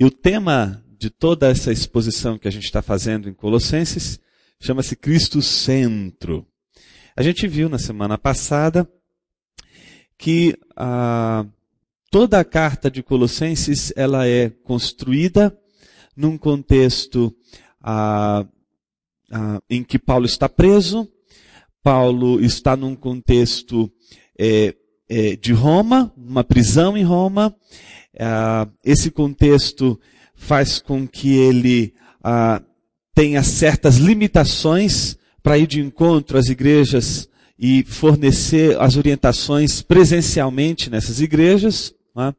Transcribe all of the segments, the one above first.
E o tema de toda essa exposição que a gente está fazendo em Colossenses chama-se Cristo Centro. A gente viu na semana passada que ah, toda a carta de Colossenses ela é construída num contexto ah, ah, em que Paulo está preso, Paulo está num contexto é, é, de Roma, uma prisão em Roma. Ah, esse contexto faz com que ele ah, tenha certas limitações para ir de encontro às igrejas e fornecer as orientações presencialmente nessas igrejas. É?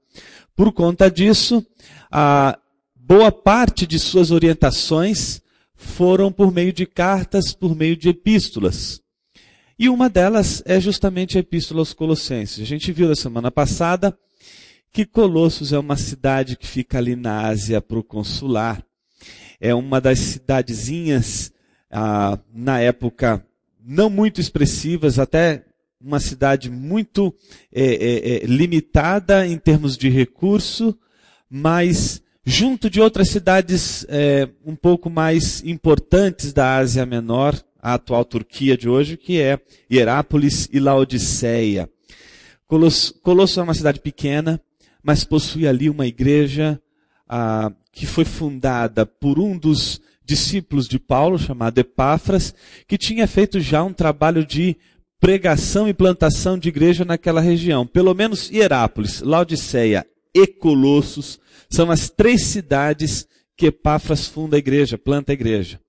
Por conta disso, a boa parte de suas orientações foram por meio de cartas, por meio de epístolas. E uma delas é justamente a Epístola aos Colossenses. A gente viu na semana passada que Colossos é uma cidade que fica ali na Ásia proconsular. É uma das cidadezinhas, ah, na época, não muito expressivas, até uma cidade muito é, é, é, limitada em termos de recurso, mas junto de outras cidades é, um pouco mais importantes da Ásia Menor, a atual Turquia de hoje, que é Hierápolis e Laodiceia. Colosso, Colosso é uma cidade pequena, mas possui ali uma igreja ah, que foi fundada por um dos discípulos de Paulo, chamado Epáfras, que tinha feito já um trabalho de pregação e plantação de igreja naquela região. Pelo menos Hierápolis, Laodiceia e Colossos são as três cidades que Epáfras funda a igreja, planta a igreja.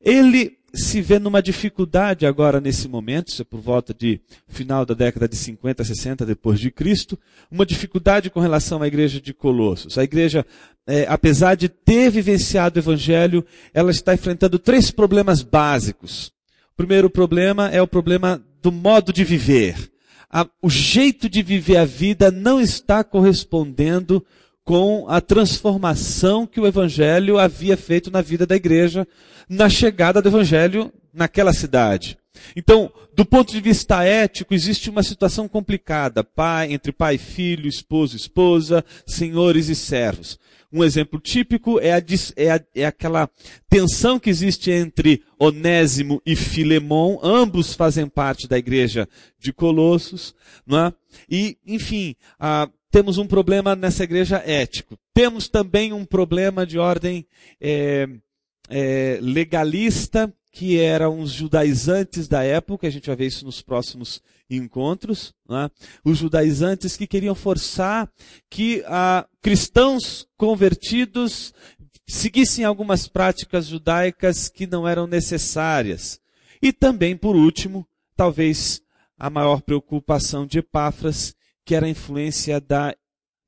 Ele se vê numa dificuldade agora nesse momento, isso é por volta de final da década de 50, 60 depois de Cristo, uma dificuldade com relação à igreja de Colossos. A igreja, é, apesar de ter vivenciado o evangelho, ela está enfrentando três problemas básicos. O primeiro problema é o problema do modo de viver. A, o jeito de viver a vida não está correspondendo com a transformação que o Evangelho havia feito na vida da igreja na chegada do Evangelho naquela cidade. Então, do ponto de vista ético, existe uma situação complicada pai, entre pai e filho, esposo e esposa, senhores e servos. Um exemplo típico é, a, é, a, é aquela tensão que existe entre Onésimo e Filemão, ambos fazem parte da igreja de Colossos, não é? E, enfim, a, temos um problema nessa igreja ético. Temos também um problema de ordem é, é, legalista, que eram os judaizantes da época, a gente vai ver isso nos próximos encontros, né? os judaizantes que queriam forçar que ah, cristãos convertidos seguissem algumas práticas judaicas que não eram necessárias. E também, por último, talvez a maior preocupação de Epáfras, que era a influência da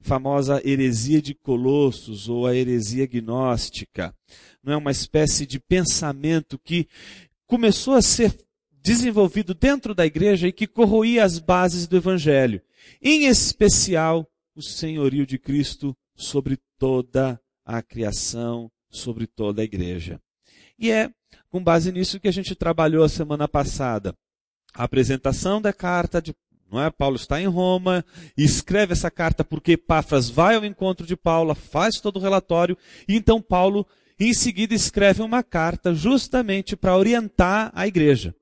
famosa heresia de Colossos ou a heresia gnóstica. Não é uma espécie de pensamento que começou a ser desenvolvido dentro da igreja e que corroía as bases do evangelho, em especial o senhorio de Cristo sobre toda a criação, sobre toda a igreja. E é com base nisso que a gente trabalhou a semana passada. A apresentação da carta de não é? Paulo está em Roma escreve essa carta porque Epáfras vai ao encontro de Paulo, faz todo o relatório, e então Paulo, em seguida, escreve uma carta justamente para orientar a igreja.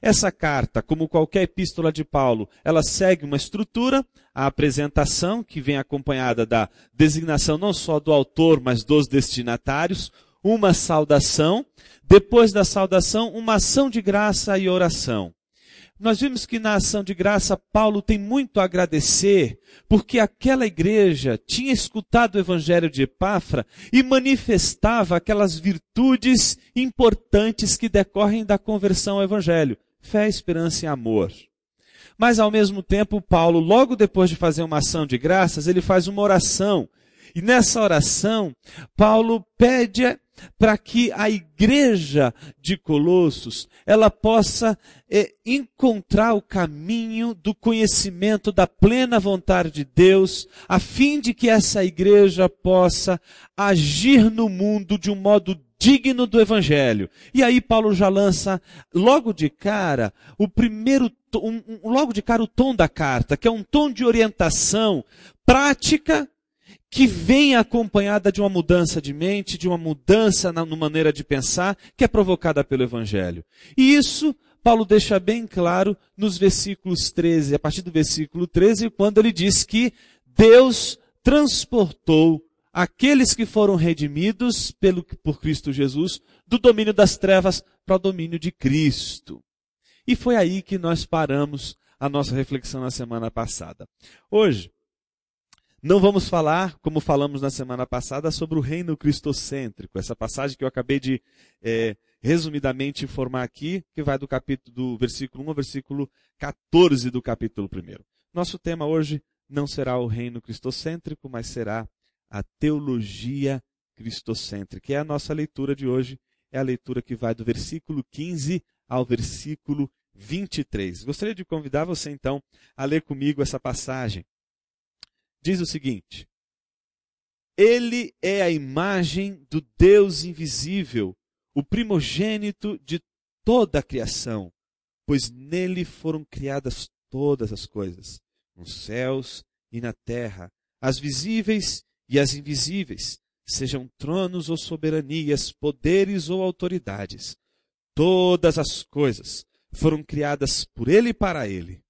Essa carta, como qualquer epístola de Paulo, ela segue uma estrutura, a apresentação, que vem acompanhada da designação não só do autor, mas dos destinatários, uma saudação, depois da saudação, uma ação de graça e oração. Nós vimos que na ação de graça Paulo tem muito a agradecer, porque aquela igreja tinha escutado o evangelho de Epáfra e manifestava aquelas virtudes importantes que decorrem da conversão ao evangelho: fé, esperança e amor. Mas ao mesmo tempo, Paulo, logo depois de fazer uma ação de graças, ele faz uma oração. E nessa oração, Paulo pede para que a igreja de Colossos ela possa é, encontrar o caminho do conhecimento da plena vontade de Deus, a fim de que essa igreja possa agir no mundo de um modo digno do evangelho. E aí Paulo já lança logo de cara o primeiro um, um, logo de cara o tom da carta, que é um tom de orientação prática que vem acompanhada de uma mudança de mente, de uma mudança na, na maneira de pensar, que é provocada pelo Evangelho. E isso Paulo deixa bem claro nos versículos 13, a partir do versículo 13, quando ele diz que Deus transportou aqueles que foram redimidos pelo, por Cristo Jesus do domínio das trevas para o domínio de Cristo. E foi aí que nós paramos a nossa reflexão na semana passada. Hoje, não vamos falar, como falamos na semana passada, sobre o reino cristocêntrico, essa passagem que eu acabei de é, resumidamente informar aqui, que vai do capítulo do versículo 1 ao versículo 14 do capítulo 1. Nosso tema hoje não será o reino cristocêntrico, mas será a teologia cristocêntrica. E a nossa leitura de hoje é a leitura que vai do versículo 15 ao versículo 23. Gostaria de convidar você então a ler comigo essa passagem. Diz o seguinte: Ele é a imagem do Deus invisível, o primogênito de toda a criação, pois nele foram criadas todas as coisas, nos céus e na terra, as visíveis e as invisíveis, sejam tronos ou soberanias, poderes ou autoridades. Todas as coisas foram criadas por ele e para ele.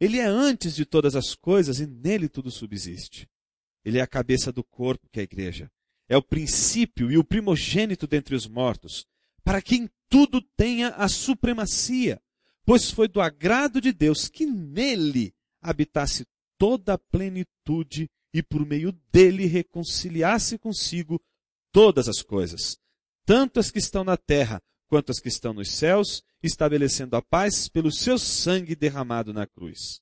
Ele é antes de todas as coisas e nele tudo subsiste. Ele é a cabeça do corpo, que é a igreja. É o princípio e o primogênito dentre os mortos, para quem tudo tenha a supremacia, pois foi do agrado de Deus que nele habitasse toda a plenitude e por meio dele reconciliasse consigo todas as coisas, tanto as que estão na terra quanto as que estão nos céus, estabelecendo a paz pelo seu sangue derramado na cruz.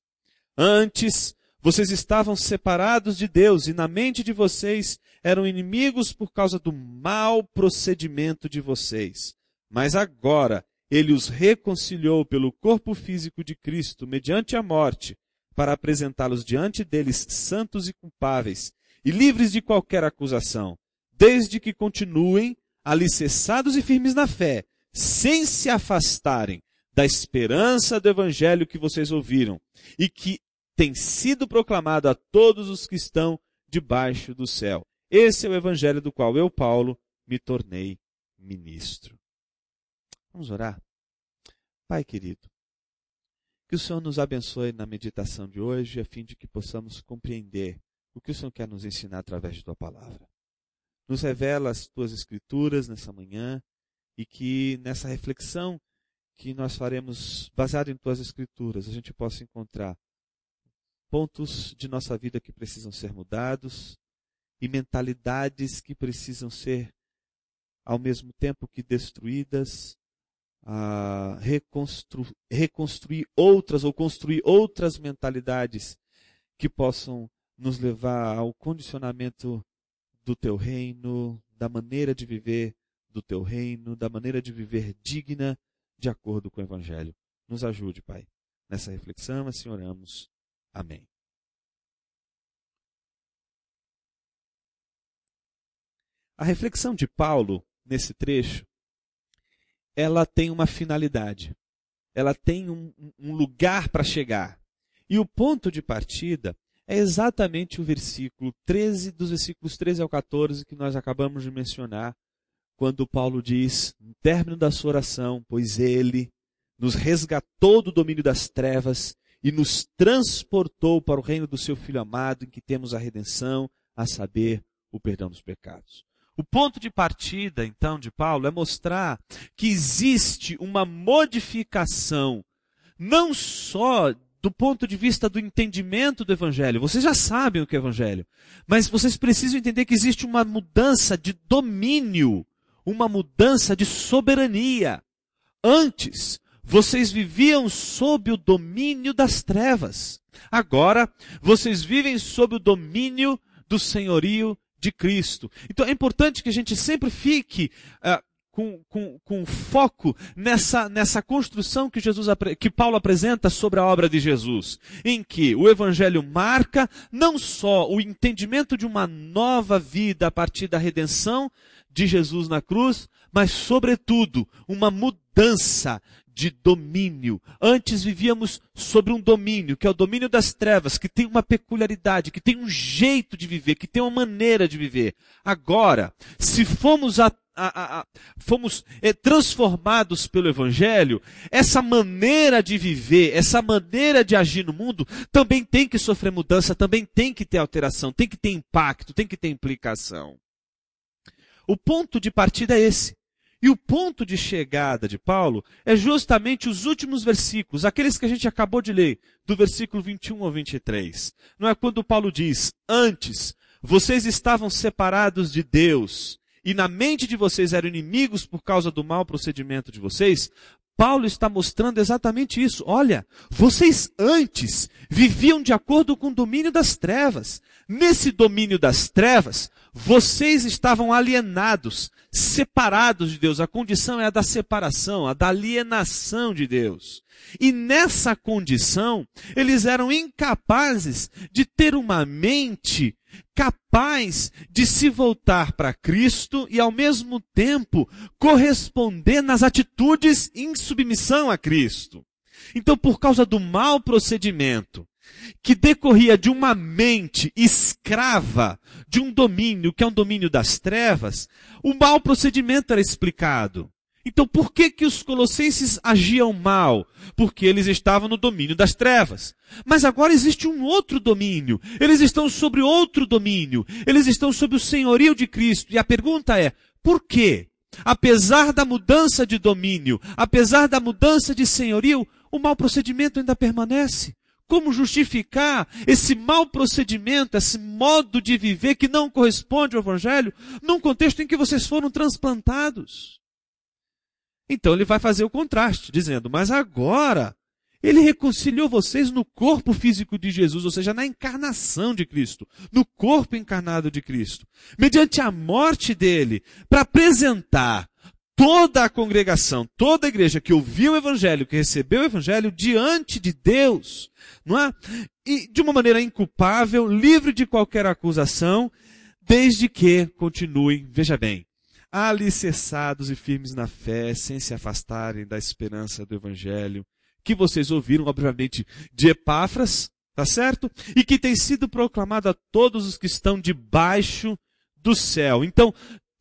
Antes, vocês estavam separados de Deus e na mente de vocês eram inimigos por causa do mau procedimento de vocês. Mas agora, ele os reconciliou pelo corpo físico de Cristo, mediante a morte, para apresentá-los diante deles santos e culpáveis e livres de qualquer acusação, desde que continuem alicerçados e firmes na fé, sem se afastarem da esperança do evangelho que vocês ouviram e que tem sido proclamado a todos os que estão debaixo do céu. Esse é o evangelho do qual eu, Paulo, me tornei ministro. Vamos orar? Pai querido, que o Senhor nos abençoe na meditação de hoje, a fim de que possamos compreender o que o Senhor quer nos ensinar através de tua palavra. Nos revela as tuas escrituras nessa manhã e que nessa reflexão que nós faremos baseado em tuas escrituras, a gente possa encontrar pontos de nossa vida que precisam ser mudados e mentalidades que precisam ser ao mesmo tempo que destruídas, a reconstru reconstruir outras ou construir outras mentalidades que possam nos levar ao condicionamento do teu reino, da maneira de viver do teu reino, da maneira de viver digna de acordo com o Evangelho. Nos ajude, Pai. Nessa reflexão, assim oramos. Amém. A reflexão de Paulo nesse trecho, ela tem uma finalidade. Ela tem um, um lugar para chegar. E o ponto de partida é exatamente o versículo 13, dos versículos 13 ao 14 que nós acabamos de mencionar, quando Paulo diz, no término da sua oração, pois ele nos resgatou do domínio das trevas e nos transportou para o reino do seu Filho amado, em que temos a redenção, a saber, o perdão dos pecados. O ponto de partida, então, de Paulo é mostrar que existe uma modificação, não só do ponto de vista do entendimento do Evangelho. Vocês já sabem o que é Evangelho, mas vocês precisam entender que existe uma mudança de domínio uma mudança de soberania. Antes, vocês viviam sob o domínio das trevas. Agora, vocês vivem sob o domínio do senhorio de Cristo. Então é importante que a gente sempre fique uh, com, com, com foco nessa, nessa construção que, Jesus, que Paulo apresenta sobre a obra de Jesus, em que o Evangelho marca não só o entendimento de uma nova vida a partir da redenção de Jesus na cruz, mas, sobretudo, uma mudança de domínio. Antes vivíamos sobre um domínio, que é o domínio das trevas, que tem uma peculiaridade, que tem um jeito de viver, que tem uma maneira de viver. Agora, se fomos a a, a, fomos é, transformados pelo Evangelho, essa maneira de viver, essa maneira de agir no mundo, também tem que sofrer mudança, também tem que ter alteração, tem que ter impacto, tem que ter implicação. O ponto de partida é esse. E o ponto de chegada de Paulo é justamente os últimos versículos, aqueles que a gente acabou de ler, do versículo 21 ao 23. Não é quando Paulo diz: Antes, vocês estavam separados de Deus, e na mente de vocês eram inimigos por causa do mau procedimento de vocês. Paulo está mostrando exatamente isso. Olha, vocês antes viviam de acordo com o domínio das trevas. Nesse domínio das trevas, vocês estavam alienados, separados de Deus. A condição é a da separação, a da alienação de Deus. E nessa condição, eles eram incapazes de ter uma mente capaz de se voltar para Cristo e ao mesmo tempo corresponder nas atitudes em submissão a Cristo. Então, por causa do mau procedimento, que decorria de uma mente escrava de um domínio que é um domínio das trevas, o mau procedimento era explicado. Então, por que que os colossenses agiam mal? Porque eles estavam no domínio das trevas. Mas agora existe um outro domínio. Eles estão sobre outro domínio. Eles estão sob o senhorio de Cristo. E a pergunta é: por quê? Apesar da mudança de domínio, apesar da mudança de senhorio, o mau procedimento ainda permanece. Como justificar esse mau procedimento, esse modo de viver que não corresponde ao Evangelho, num contexto em que vocês foram transplantados? Então ele vai fazer o contraste, dizendo: Mas agora, ele reconciliou vocês no corpo físico de Jesus, ou seja, na encarnação de Cristo, no corpo encarnado de Cristo, mediante a morte dele, para apresentar toda a congregação, toda a igreja que ouviu o evangelho, que recebeu o evangelho diante de Deus, não é? E de uma maneira inculpável, livre de qualquer acusação, desde que continuem, veja bem, alicerçados e firmes na fé, sem se afastarem da esperança do evangelho, que vocês ouviram, obviamente, de Epáfras, tá certo? E que tem sido proclamado a todos os que estão debaixo do céu. Então,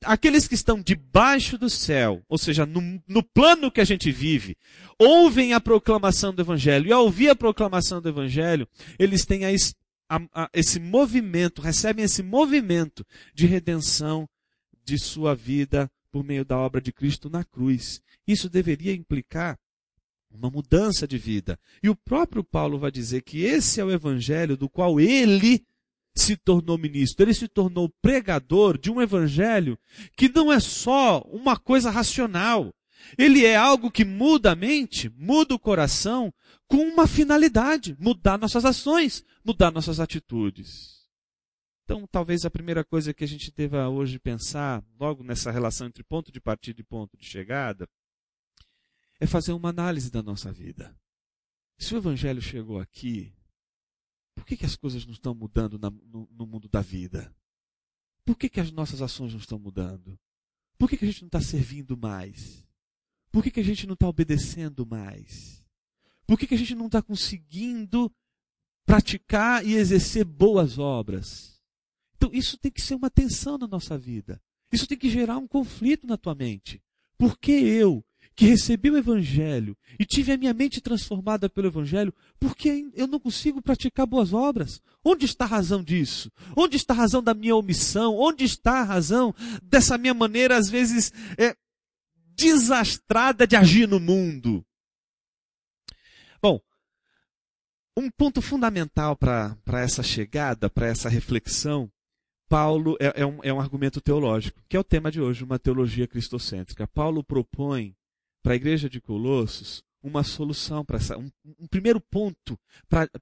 aqueles que estão debaixo do céu, ou seja, no, no, plano que a gente vive, ouvem a proclamação do Evangelho, e ao ouvir a proclamação do Evangelho, eles têm a, a, a, esse movimento, recebem esse movimento de redenção de sua vida por meio da obra de Cristo na cruz. Isso deveria implicar uma mudança de vida. E o próprio Paulo vai dizer que esse é o evangelho do qual ele se tornou ministro. Ele se tornou pregador de um evangelho que não é só uma coisa racional. Ele é algo que muda a mente, muda o coração, com uma finalidade: mudar nossas ações, mudar nossas atitudes. Então, talvez a primeira coisa que a gente deva hoje pensar, logo nessa relação entre ponto de partida e ponto de chegada, é fazer uma análise da nossa vida. Se o Evangelho chegou aqui, por que, que as coisas não estão mudando na, no, no, mundo da vida? Por que, que as nossas ações não estão mudando? Por que, que a gente não está servindo mais? Por que, que a gente não está obedecendo mais? Por que, que a gente não está conseguindo praticar e exercer boas obras? Então, isso tem que ser uma tensão na nossa vida. Isso tem que gerar um conflito na tua mente. Por que eu, que recebi o Evangelho e tive a minha mente transformada pelo Evangelho, por que eu não consigo praticar boas obras? Onde está a razão disso? Onde está a razão da minha omissão? Onde está a razão dessa minha maneira, às vezes, é, desastrada de agir no mundo? Bom, um ponto fundamental para essa chegada, para essa reflexão, Paulo é, é, um, é um argumento teológico, que é o tema de hoje, uma teologia cristocêntrica. Paulo propõe para a igreja de Colossos uma solução para essa, um, um, primeiro ponto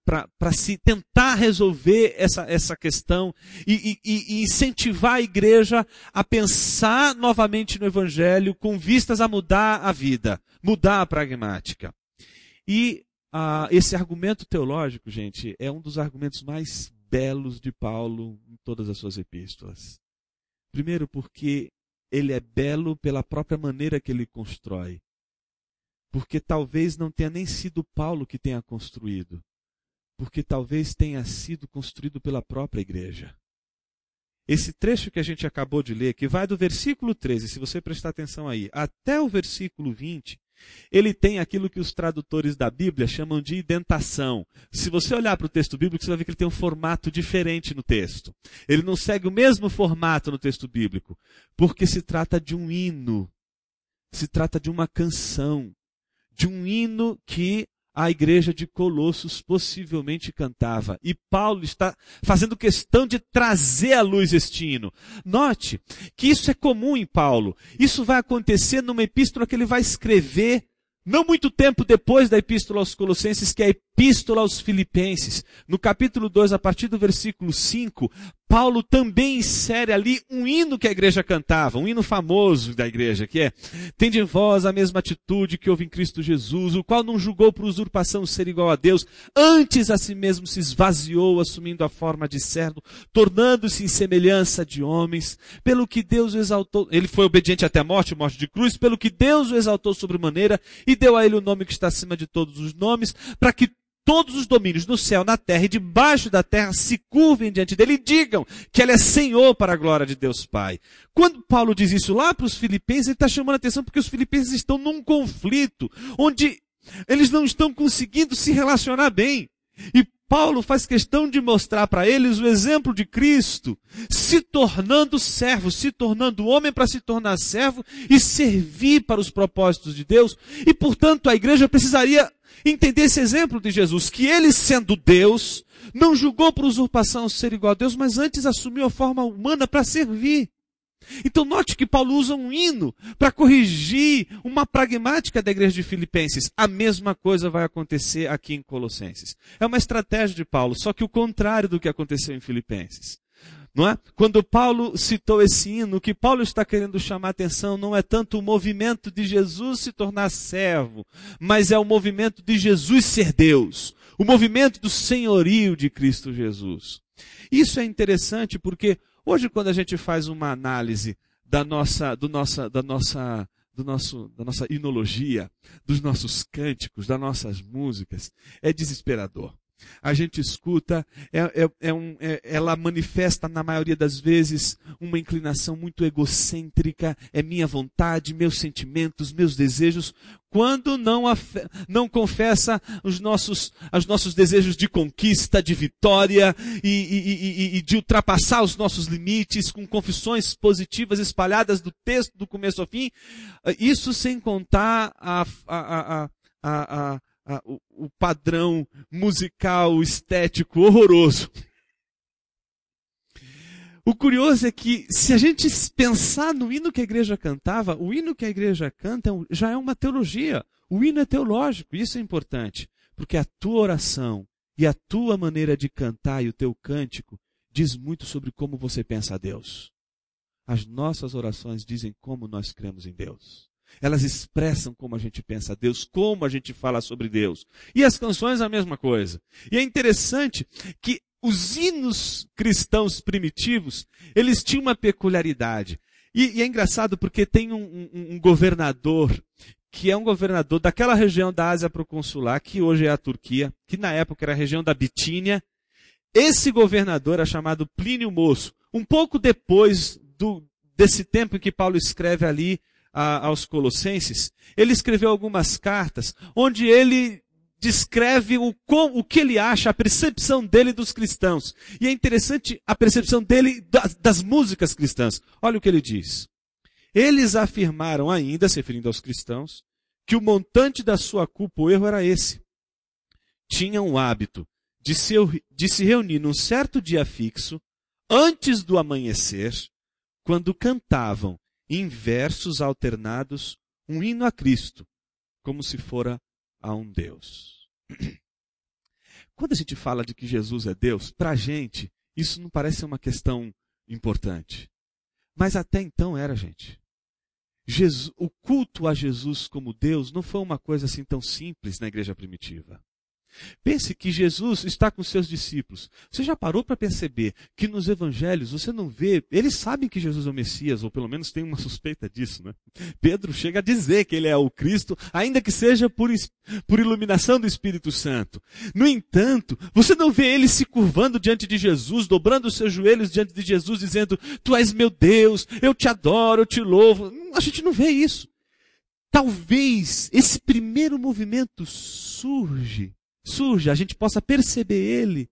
para se tentar resolver essa, essa questão e, e, e, incentivar a igreja a pensar novamente no Evangelho com vistas a mudar a vida, mudar a pragmática. E ah, esse argumento teológico, gente, é um dos argumentos mais belos de Paulo em todas as suas epístolas. Primeiro, porque ele é belo pela própria maneira que ele constrói. porque talvez não tenha nem sido Paulo que tenha construído, porque talvez tenha sido construído pela própria igreja. Esse trecho que a gente acabou de ler, que vai do versículo 13, se você prestar atenção aí, até o versículo 20, ele tem aquilo que os tradutores da Bíblia chamam de indentação. Se você olhar para o texto bíblico, você vai ver que ele tem um formato diferente no texto. Ele não segue o mesmo formato no texto bíblico, porque se trata de um hino, se trata de uma canção, de um hino que a igreja de Colossos possivelmente cantava. E Paulo está fazendo questão de trazer à luz este hino. Note que isso é comum em Paulo. Isso vai acontecer numa epístola que ele vai escrever não muito tempo depois da epístola aos Colossenses, que é epístola aos Filipenses. No capítulo 2, a partir do versículo 5, Paulo também insere ali um hino que a igreja cantava, um hino famoso da igreja, que é: Tende em vós a mesma atitude que houve em Cristo Jesus, o qual não julgou por usurpação ser igual a Deus, antes a si mesmo se esvaziou, assumindo a forma de servo, tornando-se em semelhança de homens, pelo que Deus o exaltou. Ele foi obediente até a morte, morte de cruz, pelo que Deus o exaltou sobremaneira e deu a ele o nome que está acima de todos os nomes, para que todos os domínios no céu, na terra e debaixo da terra se curvem diante dele e digam que ele é Senhor para a glória de Deus Pai. Quando Paulo diz isso lá para os filipenses, ele está chamando a atenção porque os filipenses estão num conflito, onde eles não estão conseguindo se relacionar bem. E Paulo faz questão de mostrar para eles o exemplo de Cristo, se tornando servo, se tornando homem para se tornar servo e servir para os propósitos de Deus. E, portanto, a igreja precisaria entender esse exemplo de Jesus, que ele sendo Deus, não julgou por usurpação ser igual a Deus, mas antes assumiu a forma humana para servir. Então note que Paulo usa um hino para corrigir uma pragmática da igreja de Filipenses. A mesma coisa vai acontecer aqui em Colossenses. É uma estratégia de Paulo, só que o contrário do que aconteceu em Filipenses. Não é? Quando Paulo citou esse hino, o que Paulo está querendo chamar atenção não é tanto o movimento de Jesus se tornar servo, mas é o movimento de Jesus ser Deus, o movimento do senhorio de Cristo Jesus. Isso é interessante porque hoje quando a gente faz uma análise da nossa, do nossa, da nossa, do nosso, da nossa inologia, dos nossos cânticos, das nossas músicas, é desesperador a gente escuta, é, é, é um, é, ela manifesta na maioria das vezes uma inclinação muito egocêntrica, é minha vontade, meus sentimentos, meus desejos, quando não, não confessa os nossos, os nossos desejos de conquista, de vitória e, e, e, e, de ultrapassar os nossos limites com confissões positivas espalhadas do texto do começo ao fim, isso sem contar a, a, a, a, a a, o, o padrão musical, estético horroroso. O curioso é que, se a gente pensar no hino que a igreja cantava, o hino que a igreja canta é já é uma teologia. O hino é teológico, isso é importante. Porque a tua oração e a tua maneira de cantar e o teu cântico diz muito sobre como você pensa a Deus. As nossas orações dizem como nós cremos em Deus. Elas expressam como a gente pensa a Deus, como a gente fala sobre Deus. E as canções a mesma coisa. E é interessante que os hinos cristãos primitivos, eles tinham uma peculiaridade. E, e é engraçado porque tem um, um, um, governador, que é um governador daquela região da Ásia Proconsular, que hoje é a Turquia, que na época era a região da Bitínia. Esse governador é chamado Plínio Moço. Um pouco depois do, desse tempo em que Paulo escreve ali a, aos Colossenses, ele escreveu algumas cartas onde ele descreve o, o que ele acha, a percepção dele dos cristãos. E é interessante a percepção dele das, das músicas cristãs. Olha o que ele diz. Eles afirmaram ainda, se referindo aos cristãos, que o montante da sua culpa ou erro era esse. Tinham o hábito de se, de se reunir num certo dia fixo, antes do amanhecer, quando cantavam em versos alternados, um hino a Cristo, como se fora a um Deus. Quando a gente fala de que Jesus é Deus, para a gente, isso não parece uma questão importante. Mas até então era, gente. Jesus, o culto a Jesus como Deus não foi uma coisa assim tão simples na igreja primitiva. Pense que Jesus está com seus discípulos. Você já parou para perceber que nos evangelhos você não vê, eles sabem que Jesus é o Messias, ou pelo menos tem uma suspeita disso, né? Pedro chega a dizer que ele é o Cristo, ainda que seja por, por iluminação do Espírito Santo. No entanto, você não vê eles se curvando diante de Jesus, dobrando os seus joelhos diante de Jesus, dizendo, Tu és meu Deus, eu te adoro, eu te louvo. A gente não vê isso. Talvez esse primeiro movimento surge surja, a gente possa perceber ele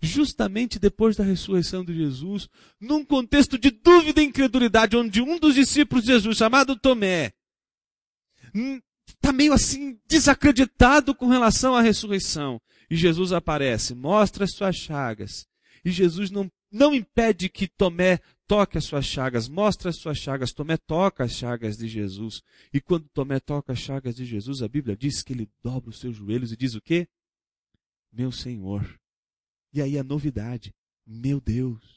justamente depois da ressurreição de Jesus, num contexto de dúvida e incredulidade, onde um dos discípulos de Jesus, chamado Tomé, está meio assim desacreditado com relação à ressurreição. E Jesus aparece, mostra as suas chagas. E Jesus não, não impede que Tomé toque as suas chagas, mostra as suas chagas. Tomé toca as chagas de Jesus. E quando Tomé toca as chagas de Jesus, a Bíblia diz que ele dobra os seus joelhos e diz o quê? Meu Senhor. E aí a novidade, meu Deus.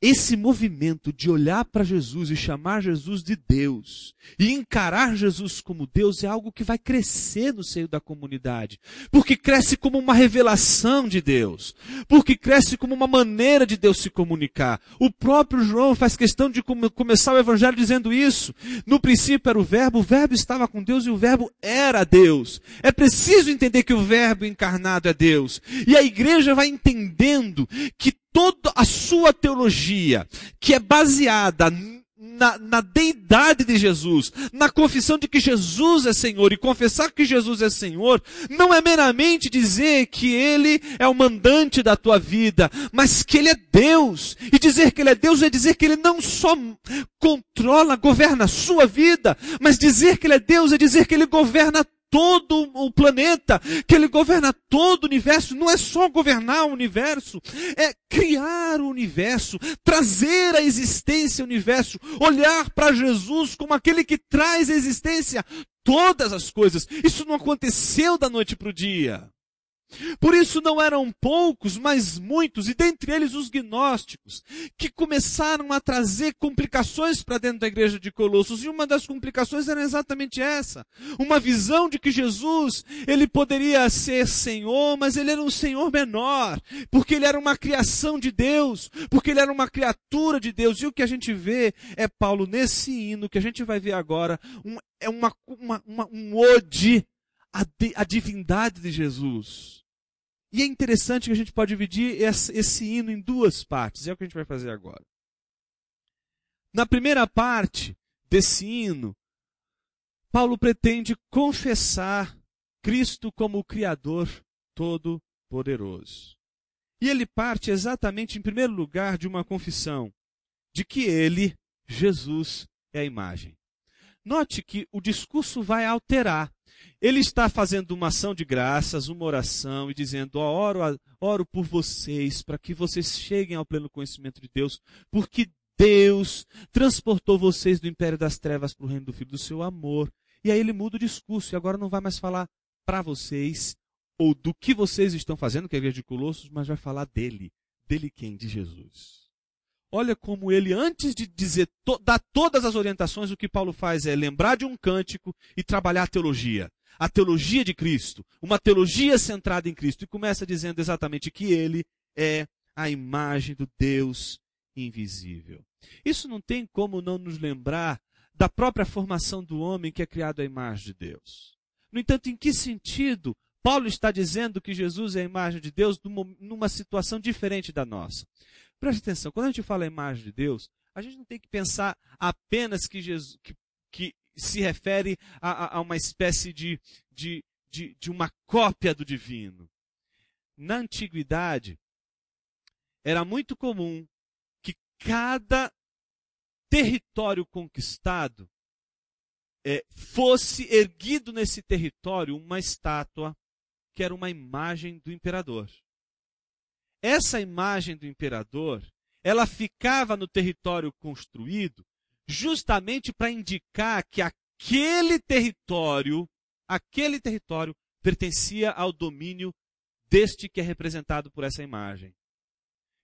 Esse movimento de olhar para Jesus e chamar Jesus de Deus e encarar Jesus como Deus é algo que vai crescer no seio da comunidade, porque cresce como uma revelação de Deus, porque cresce como uma maneira de Deus se comunicar. O próprio João faz questão de começar o evangelho dizendo isso. No princípio era o Verbo, o Verbo estava com Deus e o Verbo era Deus. É preciso entender que o Verbo encarnado é Deus. E a igreja vai entendendo que toda a sua teologia, que é baseada na, na, deidade de Jesus, na confissão de que Jesus é Senhor, e confessar que Jesus é Senhor, não é meramente dizer que Ele é o mandante da tua vida, mas que Ele é Deus. E dizer que Ele é Deus é dizer que Ele não só controla, governa a sua vida, mas dizer que Ele é Deus é dizer que Ele governa todo o planeta, que ele governa todo o universo. Não é só governar o universo, é criar o universo, trazer a existência ao universo, olhar para Jesus como aquele que traz a existência todas as coisas. Isso não aconteceu da noite para o dia. Por isso não eram poucos, mas muitos, e dentre eles os gnósticos, que começaram a trazer complicações para dentro da igreja de Colossos. E uma das complicações era exatamente essa. Uma visão de que Jesus, ele poderia ser Senhor, mas ele era um Senhor menor, porque ele era uma criação de Deus, porque ele era uma criatura de Deus. E o que a gente vê é Paulo nesse hino, que a gente vai ver agora, um, é uma, uma, uma um ode a, a divindade de Jesus. E é interessante que a gente pode dividir esse, hino em duas partes. É o que a gente vai fazer agora. Na primeira parte desse hino, Paulo pretende confessar Cristo como o Criador Todo-Poderoso. E ele parte exatamente, em primeiro lugar, de uma confissão de que ele, Jesus, é a imagem. Note que o discurso vai alterar. Ele está fazendo uma ação de graças, uma oração e dizendo: oro, oro por vocês, para que vocês cheguem ao pleno conhecimento de Deus, porque Deus transportou vocês do império das trevas para o reino do Filho do seu amor. E aí ele muda o discurso e agora não vai mais falar para vocês ou do que vocês estão fazendo, que é a igreja de Colossos, mas vai falar dele. Dele quem? De Jesus. Olha como ele, antes de dizer, to, dar todas as orientações, o que Paulo faz é lembrar de um cântico e trabalhar a teologia. A teologia de Cristo. Uma teologia centrada em Cristo. E começa dizendo exatamente que ele é a imagem do Deus invisível. Isso não tem como não nos lembrar da própria formação do homem que é criado à imagem de Deus. No entanto, em que sentido Paulo está dizendo que Jesus é a imagem de Deus numa situação diferente da nossa? Preste atenção, quando a gente fala a imagem de Deus, a gente não tem que pensar apenas que, Jesus, que, que se refere a, a uma espécie de, de, de, de uma cópia do divino. Na antiguidade, era muito comum que cada território conquistado é, fosse erguido nesse território uma estátua que era uma imagem do imperador. Essa imagem do imperador, ela ficava no território construído justamente para indicar que aquele território, aquele território pertencia ao domínio deste que é representado por essa imagem.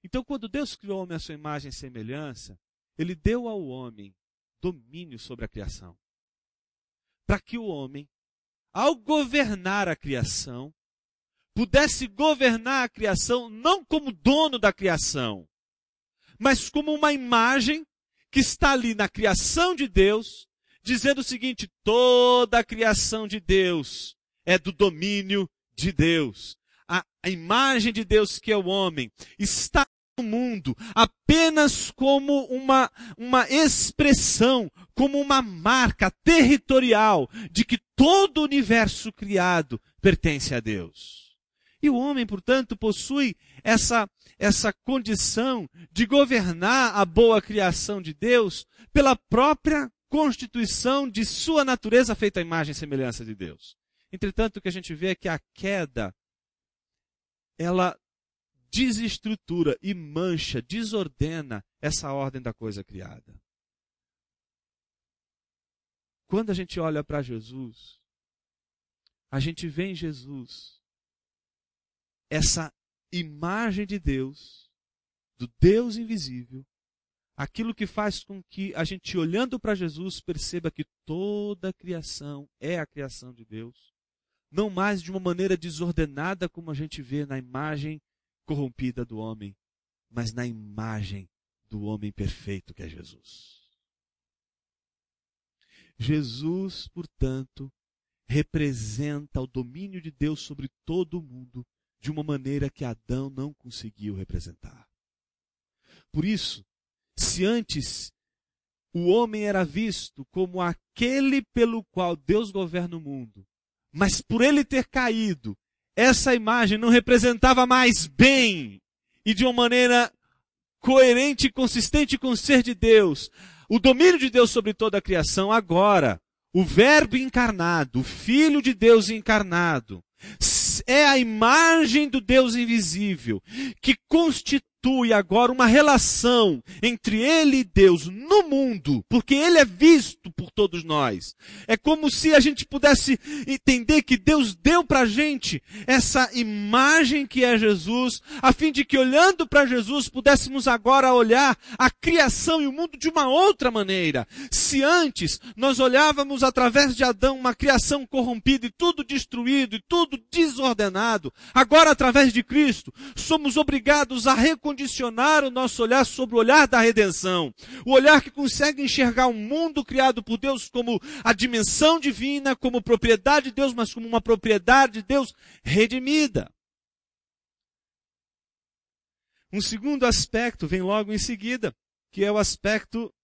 Então, quando Deus criou o homem à sua imagem e semelhança, ele deu ao homem domínio sobre a criação. Para que o homem, ao governar a criação, pudesse governar a criação não como dono da criação, mas como uma imagem que está ali na criação de Deus, dizendo o seguinte: toda a criação de Deus é do domínio de Deus. A, a imagem de Deus que é o homem está no mundo apenas como uma, uma expressão, como uma marca territorial de que todo o universo criado pertence a Deus. E o homem, portanto, possui essa, essa condição de governar a boa criação de Deus pela própria constituição de sua natureza feita à imagem e semelhança de Deus. Entretanto, o que a gente vê é que a queda, ela desestrutura e mancha, desordena essa ordem da coisa criada. Quando a gente olha para Jesus, a gente vê em Jesus essa imagem de Deus, do Deus invisível, aquilo que faz com que a gente, olhando para Jesus, perceba que toda a criação é a criação de Deus, não mais de uma maneira desordenada como a gente vê na imagem corrompida do homem, mas na imagem do homem perfeito que é Jesus. Jesus, portanto, representa o domínio de Deus sobre todo o mundo de uma maneira que Adão não conseguiu representar. Por isso, se antes o homem era visto como aquele pelo qual Deus governa o mundo, mas por ele ter caído, essa imagem não representava mais bem e de uma maneira coerente e consistente com o ser de Deus, o domínio de Deus sobre toda a criação, agora, o Verbo encarnado, o Filho de Deus encarnado, é a imagem do Deus invisível que constitui constitui agora uma relação entre ele e Deus no mundo, porque ele é visto por todos nós. É como se a gente pudesse entender que Deus deu para a gente essa imagem que é Jesus, a fim de que olhando para Jesus pudéssemos agora olhar a criação e o mundo de uma outra maneira. Se antes nós olhávamos através de Adão uma criação corrompida e tudo destruído e tudo desordenado, agora através de Cristo somos obrigados a reconhecer condicionar o nosso olhar sobre o olhar da redenção. O olhar que consegue enxergar um mundo criado por Deus como a dimensão divina, como propriedade de Deus, mas como uma propriedade de Deus redimida. Um segundo aspecto vem logo em seguida, que é o aspecto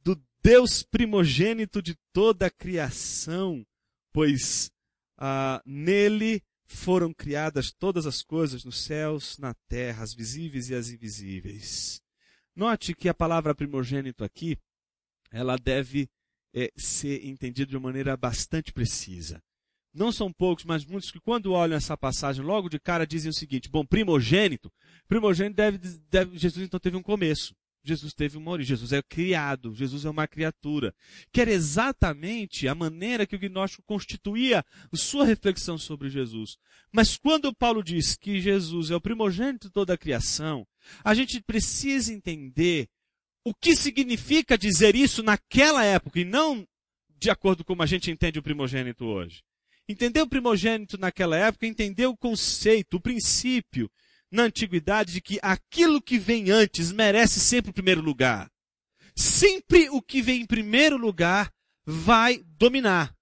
do Deus primogênito de toda a criação, pois ah, nele foram criadas todas as coisas nos céus, na terra, as visíveis e as invisíveis. Note que a palavra primogênito aqui, ela deve é, ser entendida de uma maneira bastante precisa. Não são poucos, mas muitos que quando olham essa passagem, logo de cara dizem o seguinte, bom, primogênito, primogênito deve, deve Jesus então teve um começo. Jesus teve uma origem, Jesus é criado, Jesus é uma criatura. Que era exatamente a maneira que o gnóstico constituía sua reflexão sobre Jesus. Mas quando Paulo diz que Jesus é o primogênito de toda a criação, a gente precisa entender o que significa dizer isso naquela época e não de acordo com como a gente entende o primogênito hoje. Entender o primogênito naquela época, entender o conceito, o princípio na antiguidade de que aquilo que vem antes merece sempre o primeiro lugar. Sempre o que vem em primeiro lugar vai dominar.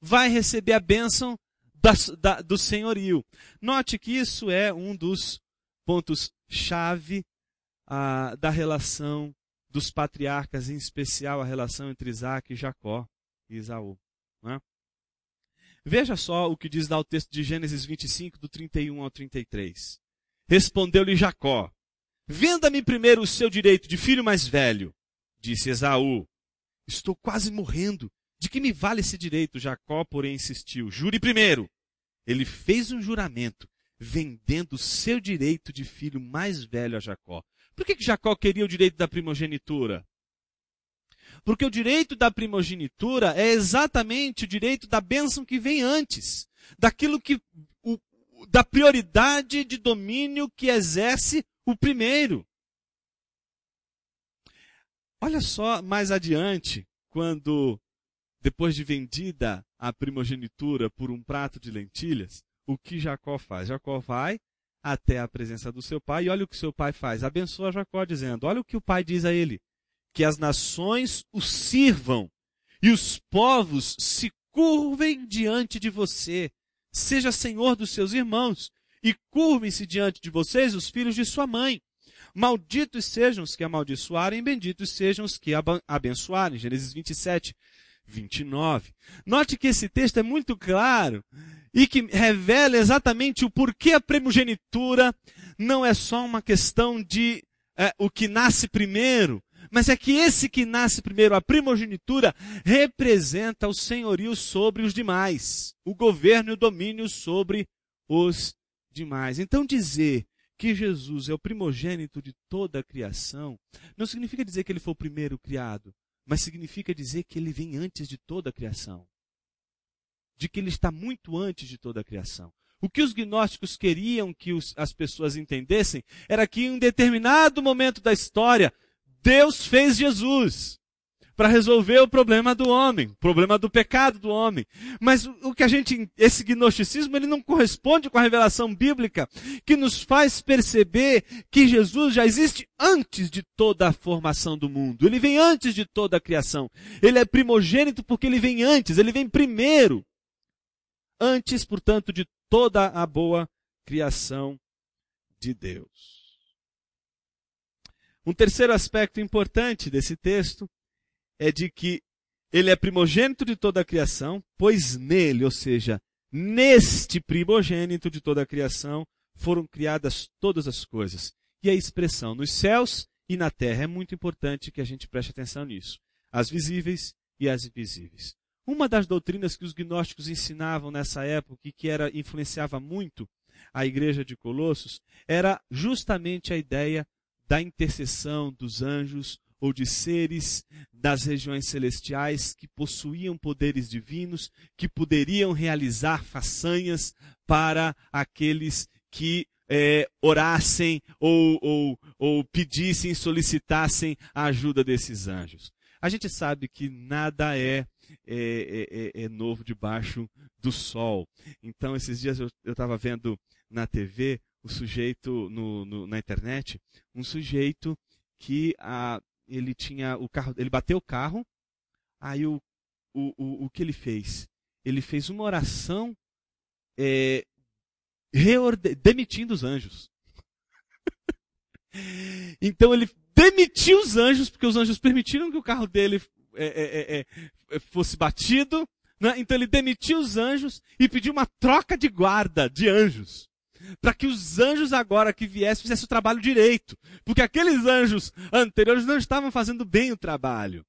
Vai receber a bênção da, da, do senhorio. Note que isso é um dos pontos-chave ah, da relação dos patriarcas, em especial a relação entre Isaac e Jacó e Isaú. É? Veja só o que diz lá o texto de Gênesis 25, do 31 ao 33. Respondeu-lhe Jacó: Venda-me primeiro o seu direito de filho mais velho. Disse Esaú: Estou quase morrendo. De que me vale esse direito? Jacó, porém, insistiu: Jure primeiro. Ele fez um juramento, vendendo o seu direito de filho mais velho a Jacó. Por que, que Jacó queria o direito da primogenitura? Porque o direito da primogenitura é exatamente o direito da bênção que vem antes, daquilo que da prioridade de domínio que exerce o primeiro. Olha só mais adiante, quando, depois de vendida a primogenitura por um prato de lentilhas, o que Jacó faz? Jacó vai até a presença do seu pai e olha o que seu pai faz. Abençoa Jacó dizendo: Olha o que o pai diz a ele: que as nações o sirvam e os povos se curvem diante de você. Seja senhor dos seus irmãos e curvem-se diante de vocês os filhos de sua mãe. Malditos sejam os que amaldiçoarem, benditos sejam os que abençoarem. Gênesis 27, 29. Note que esse texto é muito claro e que revela exatamente o porquê a primogenitura não é só uma questão de é, o que nasce primeiro, mas é que esse que nasce primeiro, a primogenitura, representa o senhorio sobre os demais, o governo e o domínio sobre os demais. Então dizer que Jesus é o primogênito de toda a criação, não significa dizer que ele foi o primeiro criado, mas significa dizer que ele vem antes de toda a criação. De que ele está muito antes de toda a criação. O que os gnósticos queriam que os, as pessoas entendessem era que em um determinado momento da história, Deus fez Jesus para resolver o problema do homem, o problema do pecado do homem. Mas o que a gente, esse gnosticismo, ele não corresponde com a revelação bíblica que nos faz perceber que Jesus já existe antes de toda a formação do mundo. Ele vem antes de toda a criação. Ele é primogênito porque ele vem antes, ele vem primeiro. Antes, portanto, de toda a boa criação de Deus. Um terceiro aspecto importante desse texto é de que ele é primogênito de toda a criação, pois nele, ou seja, neste primogênito de toda a criação, foram criadas todas as coisas. E a expressão nos céus e na terra é muito importante que a gente preste atenção nisso. As visíveis e as invisíveis. Uma das doutrinas que os gnósticos ensinavam nessa época e que era influenciava muito a igreja de Colossos era justamente a ideia da intercessão dos anjos ou de seres das regiões celestiais que possuíam poderes divinos, que poderiam realizar façanhas para aqueles que é, orassem ou, ou, ou pedissem, solicitassem a ajuda desses anjos. A gente sabe que nada é, é, é, é novo debaixo do sol. Então, esses dias eu estava vendo na TV o sujeito no, no, na internet, um sujeito que a, ele tinha o carro, ele bateu o carro, aí o, o, o, o que ele fez? Ele fez uma oração é, demitindo os anjos. então ele demitiu os anjos, porque os anjos permitiram que o carro dele é, é, é, é fosse batido. Né? Então ele demitiu os anjos e pediu uma troca de guarda de anjos para que os anjos agora que viessem fizessem o trabalho direito. Porque aqueles anjos anteriores não estavam fazendo bem o trabalho.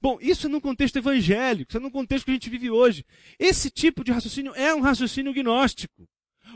Bom, isso é num contexto evangélico, isso é num contexto que a gente vive hoje. Esse tipo de raciocínio é um raciocínio gnóstico.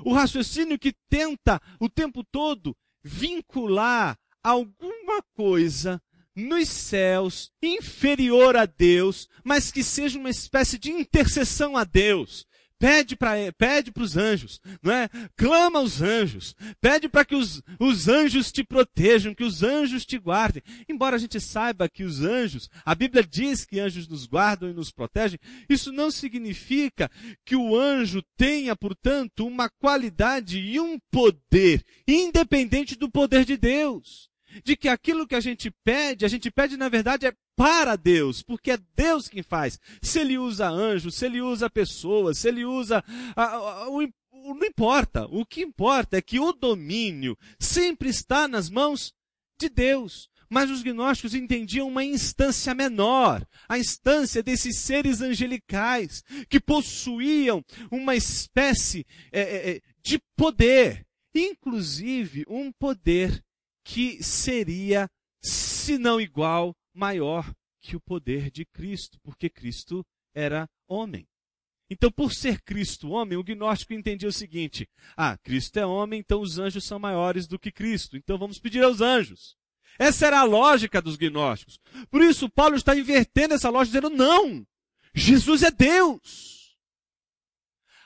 O raciocínio que tenta o tempo todo vincular alguma coisa nos céus inferior a Deus, mas que seja uma espécie de intercessão a Deus. Pede para pede os anjos, não é? Clama aos anjos. Pede para que os, os anjos te protejam, que os anjos te guardem. Embora a gente saiba que os anjos, a Bíblia diz que anjos nos guardam e nos protegem, isso não significa que o anjo tenha, portanto, uma qualidade e um poder independente do poder de Deus de que aquilo que a gente pede, a gente pede na verdade é para Deus, porque é Deus quem faz. Se ele usa anjos, se ele usa pessoas, se ele usa. A, a, o, não importa. O que importa é que o domínio sempre está nas mãos de Deus. Mas os gnósticos entendiam uma instância menor, a instância desses seres angelicais, que possuíam uma espécie é, é, é de poder, inclusive um poder que seria, se não igual, maior que o poder de Cristo, porque Cristo era homem. Então, por ser Cristo homem, o gnóstico entendia o seguinte: ah, Cristo é homem, então os anjos são maiores do que Cristo, então vamos pedir aos anjos. Essa era a lógica dos gnósticos. Por isso, Paulo está invertendo essa lógica, dizendo: não, Jesus é Deus.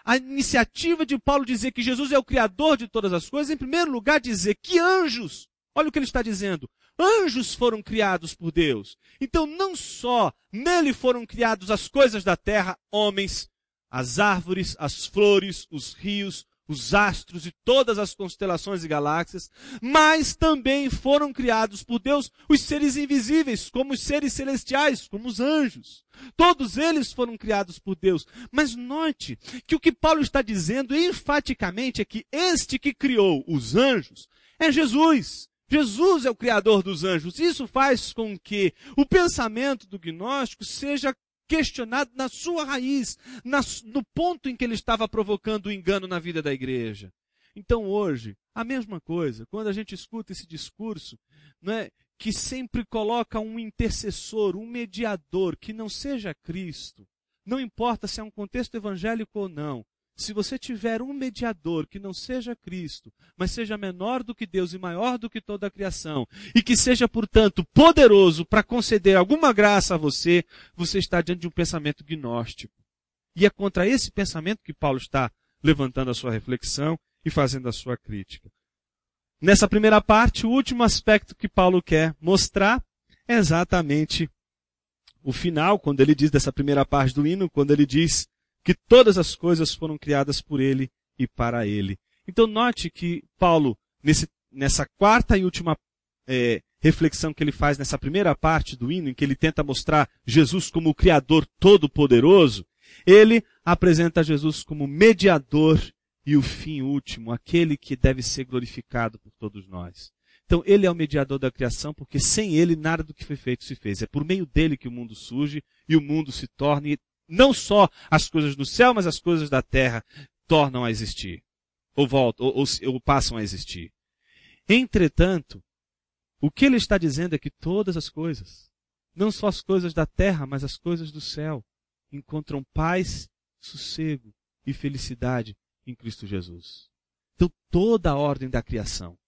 A iniciativa de Paulo dizer que Jesus é o Criador de todas as coisas, em primeiro lugar, dizer que anjos Olha o que ele está dizendo. Anjos foram criados por Deus. Então, não só nele foram criados as coisas da terra, homens, as árvores, as flores, os rios, os astros e todas as constelações e galáxias, mas também foram criados por Deus os seres invisíveis, como os seres celestiais, como os anjos. Todos eles foram criados por Deus. Mas note que o que Paulo está dizendo enfaticamente é que este que criou os anjos é Jesus. Jesus é o criador dos anjos. Isso faz com que o pensamento do gnóstico seja questionado na sua raiz, na, no ponto em que ele estava provocando o engano na vida da igreja. Então hoje, a mesma coisa, quando a gente escuta esse discurso, não é, que sempre coloca um intercessor, um mediador que não seja Cristo, não importa se é um contexto evangélico ou não, se você tiver um mediador que não seja Cristo, mas seja menor do que Deus e maior do que toda a criação, e que seja, portanto, poderoso para conceder alguma graça a você, você está diante de um pensamento gnóstico. E é contra esse pensamento que Paulo está levantando a sua reflexão e fazendo a sua crítica. Nessa primeira parte, o último aspecto que Paulo quer mostrar é exatamente o final, quando ele diz dessa primeira parte do hino, quando ele diz que todas as coisas foram criadas por ele e para ele. Então note que Paulo, nesse, nessa quarta e última é, reflexão que ele faz nessa primeira parte do hino, em que ele tenta mostrar Jesus como o Criador Todo-Poderoso, ele apresenta Jesus como mediador e o fim último, aquele que deve ser glorificado por todos nós. Então, ele é o mediador da criação, porque sem ele nada do que foi feito se fez. É por meio dele que o mundo surge e o mundo se torna não só as coisas do céu, mas as coisas da terra tornam a existir. Ou voltam, ou, ou, ou passam a existir. Entretanto, o que ele está dizendo é que todas as coisas, não só as coisas da terra, mas as coisas do céu, encontram paz, sossego e felicidade em Cristo Jesus. Então, toda a ordem da criação,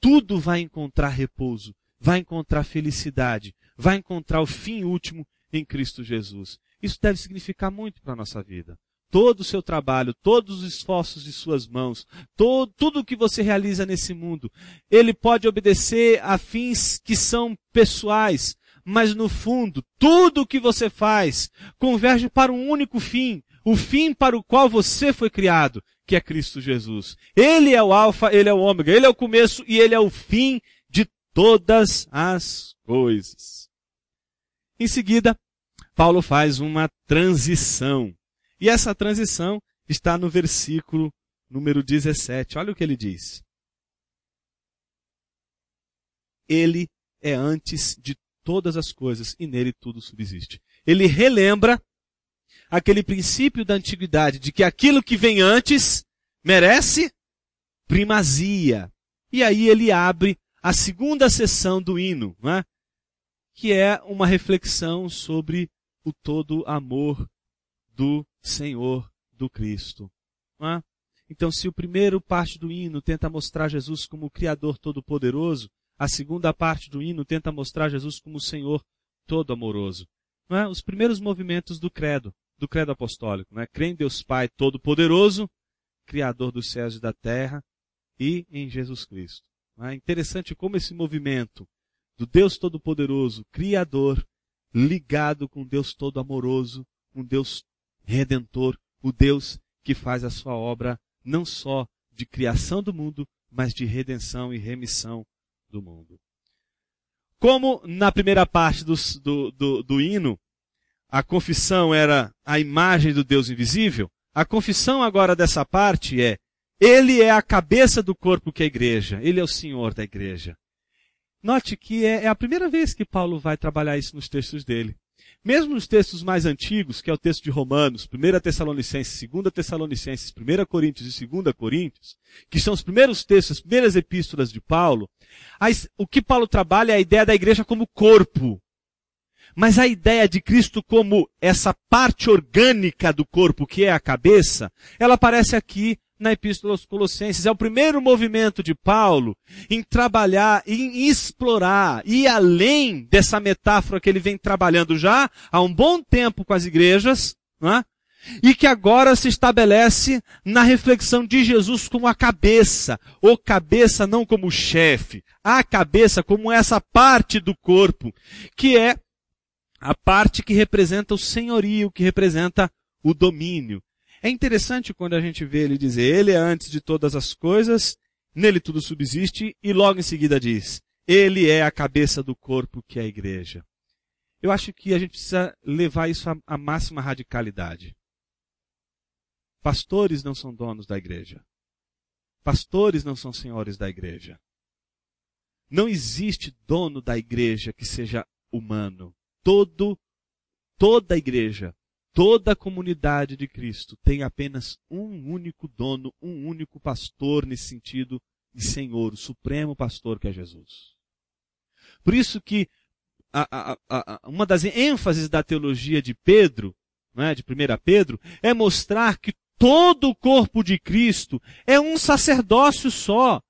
tudo vai encontrar repouso, vai encontrar felicidade, vai encontrar o fim último em Cristo Jesus. Isso deve significar muito para a nossa vida. Todo o seu trabalho, todos os esforços de suas mãos, todo, tudo o que você realiza nesse mundo, ele pode obedecer a fins que são pessoais, mas no fundo, tudo o que você faz converge para um único fim, o fim para o qual você foi criado, que é Cristo Jesus. Ele é o alfa, ele é o ômega, ele é o começo e ele é o fim de todas as coisas. Em seguida, Paulo faz uma transição. E essa transição está no versículo número 17. Olha o que ele diz. Ele é antes de todas as coisas e nele tudo subsiste. Ele relembra aquele princípio da antiguidade de que aquilo que vem antes merece primazia. E aí ele abre a segunda sessão do hino, é? que é uma reflexão sobre o todo amor do Senhor, do Cristo. É? Então, se o primeiro parte do hino tenta mostrar Jesus como o Criador Todo-Poderoso, a segunda parte do hino tenta mostrar Jesus como o Senhor Todo-Amoroso. É? Os primeiros movimentos do credo, do credo apostólico, é? crê em Deus Pai Todo-Poderoso, Criador dos céus e da terra, e em Jesus Cristo. É interessante como esse movimento do Deus Todo-Poderoso, Criador, ligado com Deus todo amoroso, um Deus redentor, o Deus que faz a sua obra não só de criação do mundo, mas de redenção e remissão do mundo. Como na primeira parte do, do, do, do hino, a confissão era a imagem do Deus invisível, a confissão agora dessa parte é ele é a cabeça do corpo que é a igreja. Ele é o Senhor da igreja. Note que é, é a primeira vez que Paulo vai trabalhar isso nos textos dele. Mesmo nos textos mais antigos, que é o texto de Romanos, 1 Tessalonicenses, 2 Tessalonicenses, 1 Coríntios e 2 Coríntios, que são os primeiros textos, as primeiras epístolas de Paulo, o que Paulo trabalha é a ideia da igreja como corpo. Mas a ideia de Cristo como essa parte orgânica do corpo, que é a cabeça, ela aparece aqui na Epístola aos Colossenses. É o primeiro movimento de Paulo em trabalhar, em explorar, e além dessa metáfora que ele vem trabalhando já há um bom tempo com as igrejas, é? e que agora se estabelece na reflexão de Jesus como a cabeça, ou cabeça não como chefe, a cabeça como essa parte do corpo, que é a parte que representa o senhorio, que representa o domínio. É interessante quando a gente vê ele dizer, ele é antes de todas as coisas, nele tudo subsiste, e logo em seguida diz, ele é a cabeça do corpo que é a igreja. Eu acho que a gente precisa levar isso à máxima radicalidade. Pastores não são donos da igreja. Pastores não são senhores da igreja. Não existe dono da igreja que seja humano. Todo, toda a igreja, toda a comunidade de Cristo tem apenas um único dono, um único pastor nesse sentido de Senhor, o supremo pastor que é Jesus. Por isso que a, a, a, uma das ênfases da teologia de Pedro, né, de 1 Pedro, é mostrar que todo o corpo de Cristo é um sacerdócio só.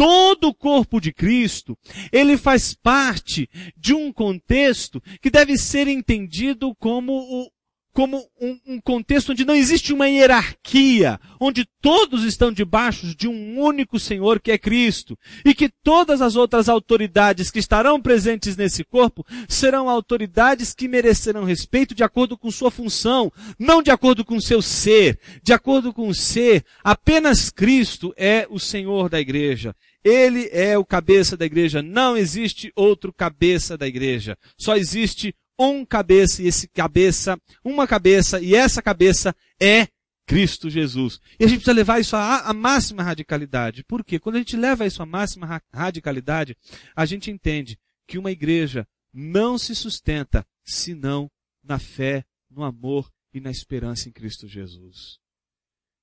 Todo o corpo de Cristo, ele faz parte de um contexto que deve ser entendido como o, como um, um, contexto onde não existe uma hierarquia, onde todos estão debaixo de um único Senhor que é Cristo, e que todas as outras autoridades que estarão presentes nesse corpo serão autoridades que merecerão respeito de acordo com sua função, não de acordo com seu ser, de acordo com o ser. Apenas Cristo é o Senhor da igreja. Ele é o cabeça da igreja. Não existe outro cabeça da igreja. Só existe um cabeça e esse cabeça, uma cabeça e essa cabeça é Cristo Jesus. E a gente precisa levar isso à, máxima radicalidade. Por quê? Quando a gente leva isso à máxima ra radicalidade, a gente entende que uma igreja não se sustenta senão na fé, no amor e na esperança em Cristo Jesus.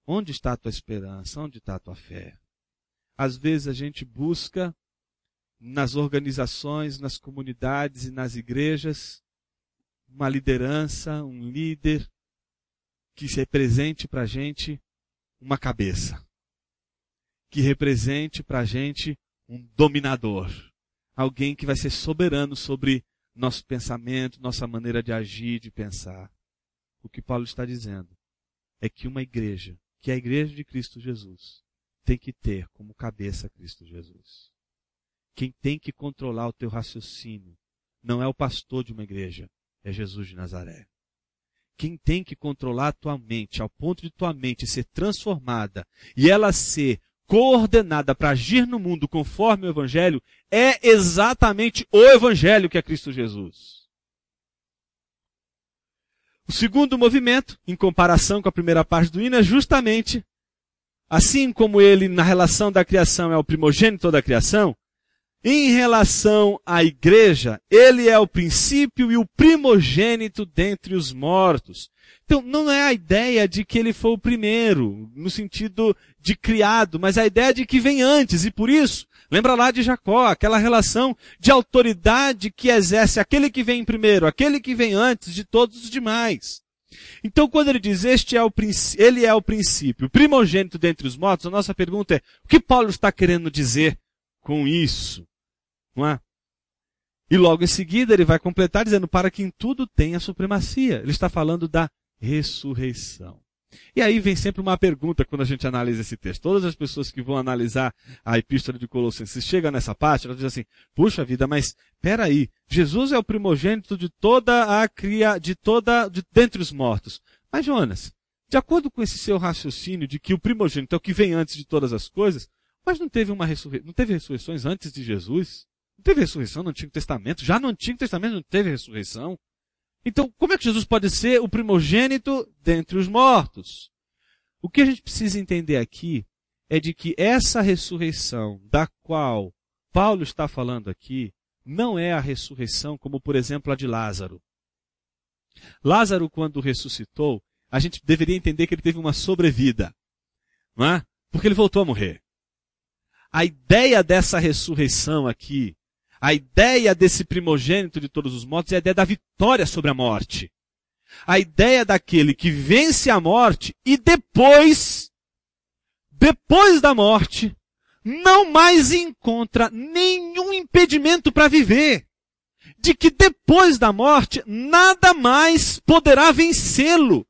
Onde está a tua esperança? Onde está a tua fé? Às vezes a gente busca nas organizações, nas comunidades e nas igrejas uma liderança, um líder que represente para a gente uma cabeça, que represente para a gente um dominador, alguém que vai ser soberano sobre nosso pensamento, nossa maneira de agir, de pensar. O que Paulo está dizendo é que uma igreja, que é a igreja de Cristo Jesus, tem que ter como cabeça Cristo Jesus. Quem tem que controlar o teu raciocínio não é o pastor de uma igreja, é Jesus de Nazaré. Quem tem que controlar a tua mente, ao ponto de tua mente ser transformada e ela ser coordenada para agir no mundo conforme o Evangelho, é exatamente o Evangelho que é Cristo Jesus. O segundo movimento, em comparação com a primeira parte do hino, é justamente, assim como ele na relação da criação é o primogênito da criação, em relação à igreja, ele é o princípio e o primogênito dentre os mortos. Então, não é a ideia de que ele foi o primeiro, no sentido de criado, mas a ideia de que vem antes, e por isso, lembra lá de Jacó, aquela relação de autoridade que exerce aquele que vem primeiro, aquele que vem antes de todos os demais. Então, quando ele diz este é o ele é o princípio, primogênito dentre os mortos, a nossa pergunta é, o que Paulo está querendo dizer com isso. Não é? E logo em seguida ele vai completar dizendo para que em tudo tenha supremacia. Ele está falando da ressurreição. E aí vem sempre uma pergunta quando a gente analisa esse texto. Todas as pessoas que vão analisar a epístola de Colossenses chegam nessa parte, elas dizem assim, puxa vida, mas peraí, Jesus é o primogênito de toda a cria, de toda, de, dentre os mortos. Mas Jonas, de acordo com esse seu raciocínio de que o primogênito é o que vem antes de todas as coisas, mas não teve uma ressurreição, não teve ressurreições antes de Jesus? Não teve ressurreição no Antigo Testamento? Já no Antigo Testamento não teve ressurreição? Então, como é que Jesus pode ser o primogênito dentre os mortos? O que a gente precisa entender aqui é de que essa ressurreição da qual Paulo está falando aqui não é a ressurreição como, por exemplo, a de Lázaro. Lázaro, quando ressuscitou, a gente deveria entender que ele teve uma sobrevida. Não é? Porque ele voltou a morrer. A ideia dessa ressurreição aqui, a ideia desse primogênito de todos os mortos é a ideia da vitória sobre a morte. A ideia daquele que vence a morte e depois, depois da morte, não mais encontra nenhum impedimento para viver. De que depois da morte, nada mais poderá vencê-lo.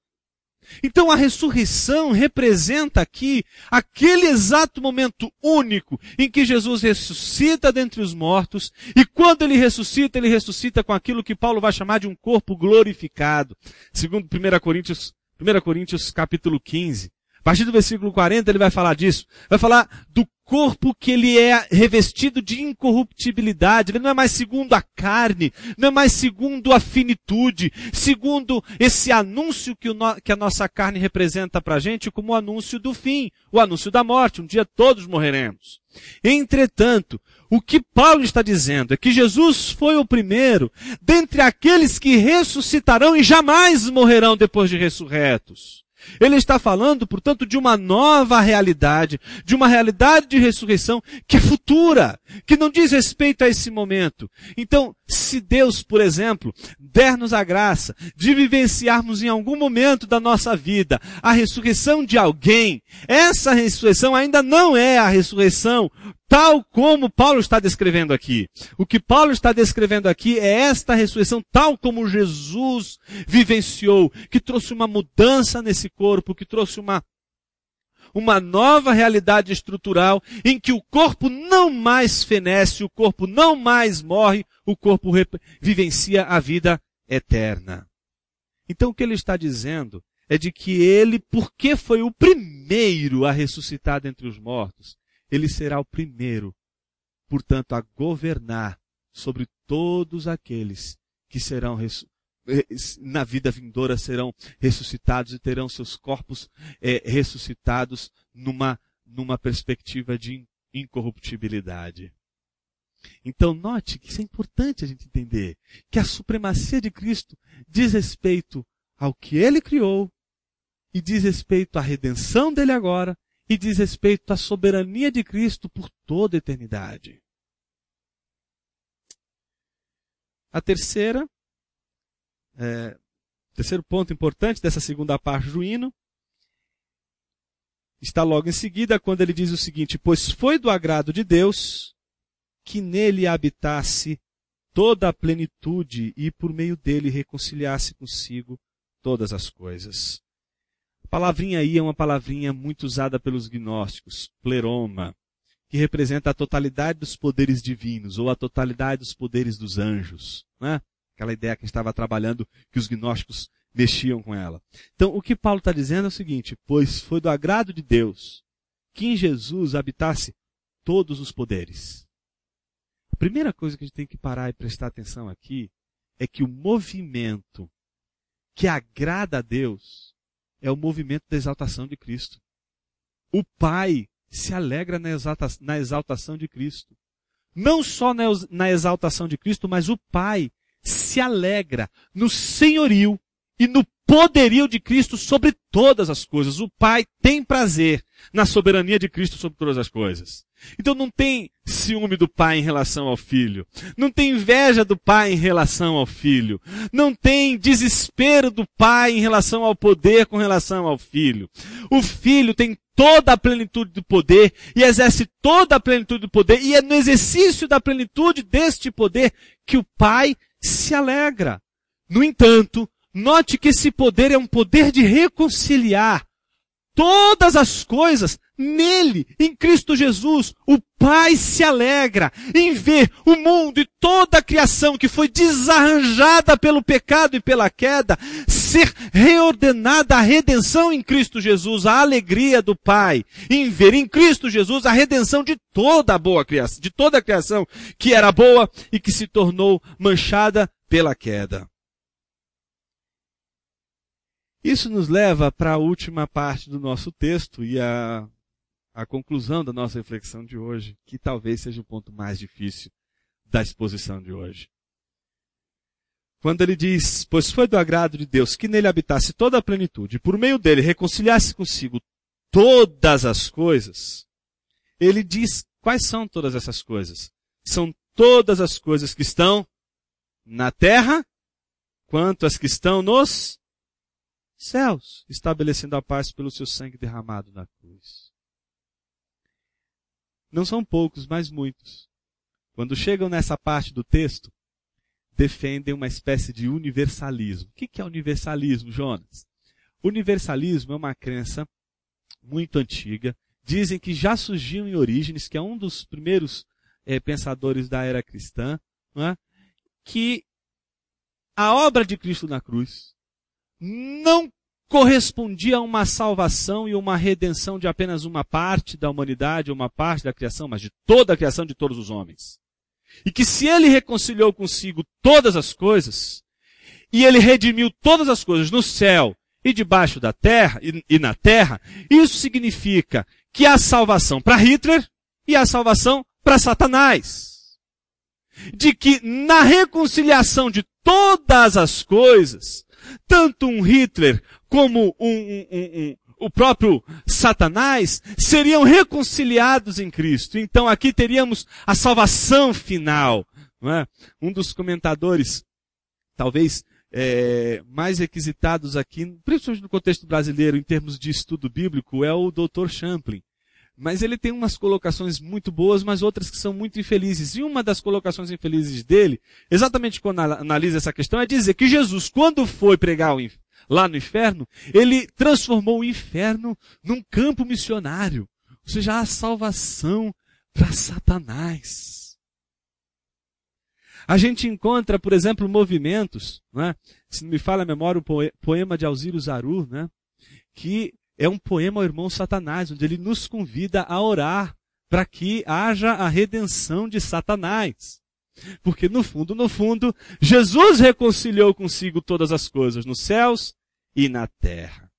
Então a ressurreição representa aqui aquele exato momento único em que Jesus ressuscita dentre os mortos e quando ele ressuscita, ele ressuscita com aquilo que Paulo vai chamar de um corpo glorificado. Segundo 1 Coríntios 1 Coríntios capítulo 15. Partir do versículo 40 ele vai falar disso. Vai falar do corpo que ele é revestido de incorruptibilidade. Ele não é mais segundo a carne, não é mais segundo a finitude, segundo esse anúncio que, no, que a nossa carne representa para a gente como o anúncio do fim, o anúncio da morte. Um dia todos morreremos. Entretanto, o que Paulo está dizendo é que Jesus foi o primeiro dentre aqueles que ressuscitarão e jamais morrerão depois de ressurretos. Ele está falando, portanto, de uma nova realidade, de uma realidade de ressurreição que é futura, que não diz respeito a esse momento. Então, se Deus, por exemplo, der-nos a graça de vivenciarmos em algum momento da nossa vida a ressurreição de alguém, essa ressurreição ainda não é a ressurreição tal como Paulo está descrevendo aqui. O que Paulo está descrevendo aqui é esta ressurreição tal como Jesus vivenciou, que trouxe uma mudança nesse corpo, que trouxe uma uma nova realidade estrutural em que o corpo não mais fenece, o corpo não mais morre, o corpo vivencia a vida eterna. Então o que ele está dizendo é de que ele, porque foi o primeiro a ressuscitar dentre os mortos, ele será o primeiro, portanto, a governar sobre todos aqueles que serão eh, na vida vindoura serão ressuscitados e terão seus corpos é, ressuscitados numa, numa perspectiva de incorruptibilidade. Então note que isso é importante a gente entender, que a supremacia de Cristo diz respeito ao que ele criou e diz respeito à redenção dele agora e diz respeito à soberania de Cristo por toda a eternidade. A terceira, é, terceiro ponto importante dessa segunda parte do hino, está logo em seguida quando ele diz o seguinte: Pois foi do agrado de Deus que nele habitasse toda a plenitude e por meio dele reconciliasse consigo todas as coisas. A palavrinha aí é uma palavrinha muito usada pelos gnósticos, pleroma, que representa a totalidade dos poderes divinos, ou a totalidade dos poderes dos anjos. Né? Aquela ideia que estava trabalhando, que os gnósticos mexiam com ela. Então, o que Paulo está dizendo é o seguinte, pois foi do agrado de Deus que em Jesus habitasse todos os poderes. A primeira coisa que a gente tem que parar e prestar atenção aqui é que o movimento que agrada a Deus é o movimento da exaltação de Cristo. O Pai se alegra na, exalta, na exaltação de Cristo. Não só na, na exaltação de Cristo, mas o Pai se alegra no senhorio e no poderio de Cristo sobre todas as coisas. O Pai tem prazer na soberania de Cristo sobre todas as coisas. Então não tem ciúme do pai em relação ao filho. Não tem inveja do pai em relação ao filho. Não tem desespero do pai em relação ao poder com relação ao filho. O filho tem toda a plenitude do poder e exerce toda a plenitude do poder e é no exercício da plenitude deste poder que o pai se alegra. No entanto, note que esse poder é um poder de reconciliar todas as coisas nele, em Cristo Jesus. O Pai se alegra em ver o mundo e toda a criação que foi desarranjada pelo pecado e pela queda ser reordenada à redenção em Cristo Jesus, a alegria do Pai em ver em Cristo Jesus a redenção de toda a boa criação, de toda a criação que era boa e que se tornou manchada pela queda. Isso nos leva para a última parte do nosso texto e a, a conclusão da nossa reflexão de hoje, que talvez seja o ponto mais difícil da exposição de hoje. Quando ele diz, pois foi do agrado de Deus que nele habitasse toda a plenitude, e por meio dele reconciliasse consigo todas as coisas, ele diz quais são todas essas coisas. São todas as coisas que estão na terra, quanto as que estão nos céus, estabelecendo a paz pelo seu sangue derramado na cruz. Não são poucos, mas muitos. Quando chegam nessa parte do texto, defendem uma espécie de universalismo. O que é universalismo, Jonas? Universalismo é uma crença muito antiga. Dizem que já surgiu em Orígenes, que é um dos primeiros é, pensadores da era cristã, é? que a obra de Cristo na cruz não correspondia a uma salvação e uma redenção de apenas uma parte da humanidade, uma parte da criação, mas de toda a criação de todos os homens. E que se ele reconciliou consigo todas as coisas, e ele redimiu todas as coisas no céu e debaixo da terra e, e na terra, isso significa que há salvação para Hitler e há salvação para Satanás. De que na reconciliação de todas as coisas, tanto um Hitler como um, um, um, o próprio Satanás seriam reconciliados em Cristo. Então aqui teríamos a salvação final. É? Um dos comentadores, talvez é, mais requisitados aqui, principalmente no contexto brasileiro, em termos de estudo bíblico, é o Dr. Champlin. Mas ele tem umas colocações muito boas, mas outras que são muito infelizes. E uma das colocações infelizes dele, exatamente quando analisa essa questão, é dizer que Jesus, quando foi pregar lá no inferno, ele transformou o inferno num campo missionário. Ou seja, a salvação para Satanás. A gente encontra, por exemplo, movimentos, né? se não me falha a memória, o poema de Alziro Zaru, né? que é um poema ao irmão Satanás, onde ele nos convida a orar para que haja a redenção de Satanás. Porque no fundo, no fundo, Jesus reconciliou consigo todas as coisas nos céus e na terra.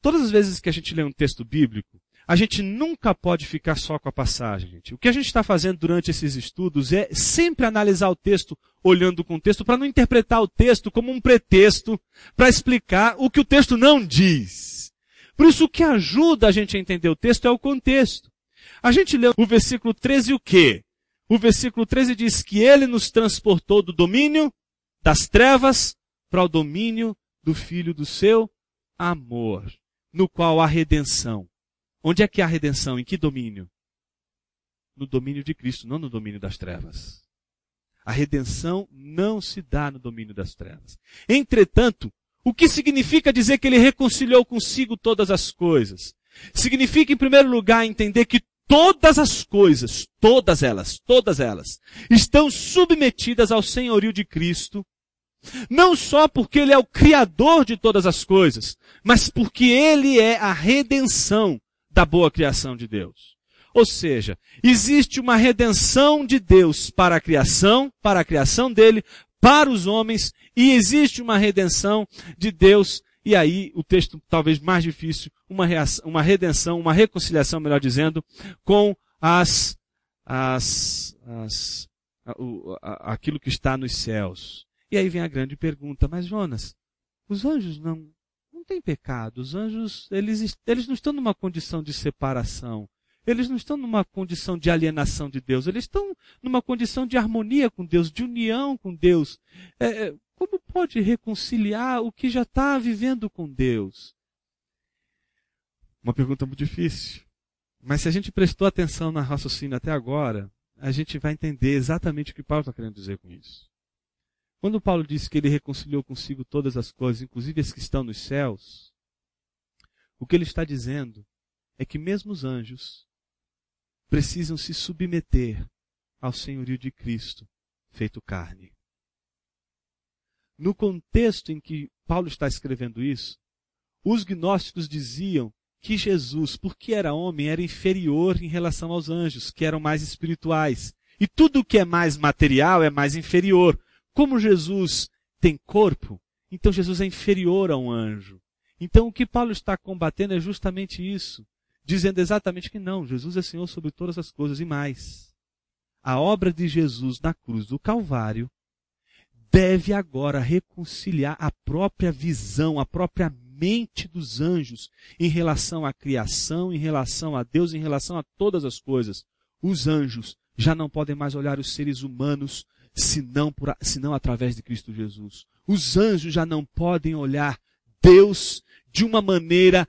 Todas as vezes que a gente lê um texto bíblico, a gente nunca pode ficar só com a passagem. Gente. O que a gente está fazendo durante esses estudos é sempre analisar o texto olhando o contexto para não interpretar o texto como um pretexto para explicar o que o texto não diz. Por isso o que ajuda a gente a entender o texto é o contexto. A gente lê o versículo 13 o quê? O versículo 13 diz que ele nos transportou do domínio das trevas para o domínio do filho do seu amor, no qual há redenção Onde é que há redenção? Em que domínio? No domínio de Cristo, não no domínio das trevas. A redenção não se dá no domínio das trevas. Entretanto, o que significa dizer que ele reconciliou consigo todas as coisas? Significa, em primeiro lugar, entender que todas as coisas, todas elas, todas elas, estão submetidas ao senhorio de Cristo, não só porque Ele é o Criador de todas as coisas, mas porque Ele é a redenção da boa criação de Deus. Ou seja, existe uma redenção de Deus para a criação, para a criação dele, para os homens, e existe uma redenção de Deus, e aí o texto talvez mais difícil, uma, reação, uma redenção, uma reconciliação, melhor dizendo, com as, as, as, aquilo que está nos céus. E aí vem a grande pergunta, mas Jonas, os anjos não, não tem pecado. Os anjos, eles, eles não estão numa condição de separação. Eles não estão numa condição de alienação de Deus. Eles estão numa condição de harmonia com Deus, de união com Deus. É, é como pode reconciliar o que já está vivendo com Deus? Uma pergunta muito difícil. Mas se a gente prestou atenção na raciocínio até agora, a gente vai entender exatamente o que Paulo está querendo dizer com isso. Quando Paulo disse que ele reconciliou consigo todas as coisas, inclusive as que estão nos céus, o que ele está dizendo é que mesmo os anjos precisam se submeter ao senhorio de Cristo feito carne. No contexto em que Paulo está escrevendo isso, os gnósticos diziam que Jesus, porque era homem, era inferior em relação aos anjos, que eram mais espirituais. E tudo que é mais material é mais inferior. Como Jesus tem corpo, então Jesus é inferior a um anjo. Então o que Paulo está combatendo é justamente isso, dizendo exatamente que não, Jesus é Senhor sobre todas as coisas e mais. A obra de Jesus na cruz do Calvário deve agora reconciliar a própria visão, a própria mente dos anjos em relação à criação, em relação a Deus, em relação a todas as coisas. Os anjos já não podem mais olhar os seres humanos senão, por, senão através de Cristo Jesus. Os anjos já não podem olhar Deus de uma maneira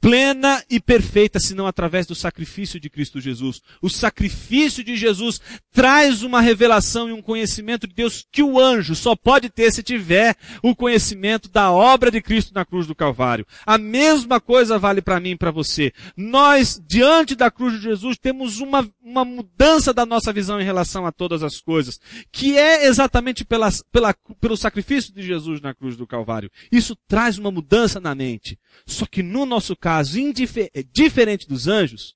plena e perfeita, senão através do sacrifício de Cristo Jesus. O sacrifício de Jesus traz uma revelação e um conhecimento de Deus que o anjo só pode ter se tiver o conhecimento da obra de Cristo na cruz do Calvário. A mesma coisa vale para mim e para você. Nós, diante da cruz de Jesus, temos uma, uma mudança da nossa visão em relação a todas as coisas, que é exatamente pela, pela, pelo sacrifício de Jesus na cruz do Calvário. Isso traz uma mudança na mente. Só que no nosso caso, é diferente dos anjos,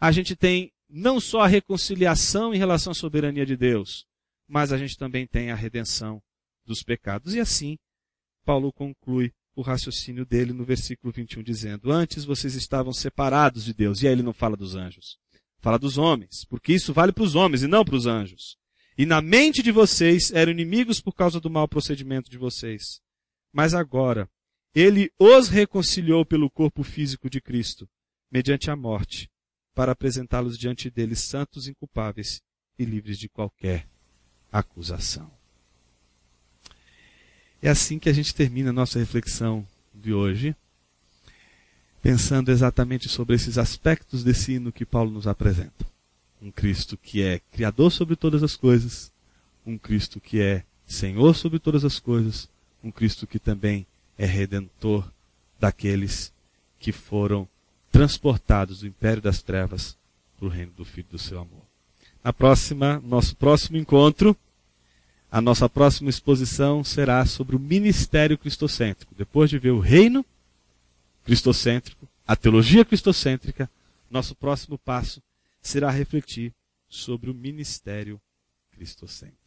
a gente tem não só a reconciliação em relação à soberania de Deus, mas a gente também tem a redenção dos pecados. E assim, Paulo conclui o raciocínio dele no versículo 21, dizendo: Antes vocês estavam separados de Deus. E aí ele não fala dos anjos, fala dos homens, porque isso vale para os homens e não para os anjos. E na mente de vocês eram inimigos por causa do mau procedimento de vocês. Mas agora, ele os reconciliou pelo corpo físico de Cristo, mediante a morte, para apresentá-los diante dele santos, inculpáveis e livres de qualquer acusação. É assim que a gente termina a nossa reflexão de hoje, pensando exatamente sobre esses aspectos desse hino que Paulo nos apresenta. Um Cristo que é Criador sobre todas as coisas, um Cristo que é Senhor sobre todas as coisas, um Cristo que também é redentor daqueles que foram transportados do império das trevas para o reino do Filho do seu amor. Na próxima, nosso próximo encontro, a nossa próxima exposição será sobre o ministério cristocêntrico. Depois de ver o reino cristocêntrico, a teologia cristocêntrica, nosso próximo passo será refletir sobre o ministério cristocêntrico.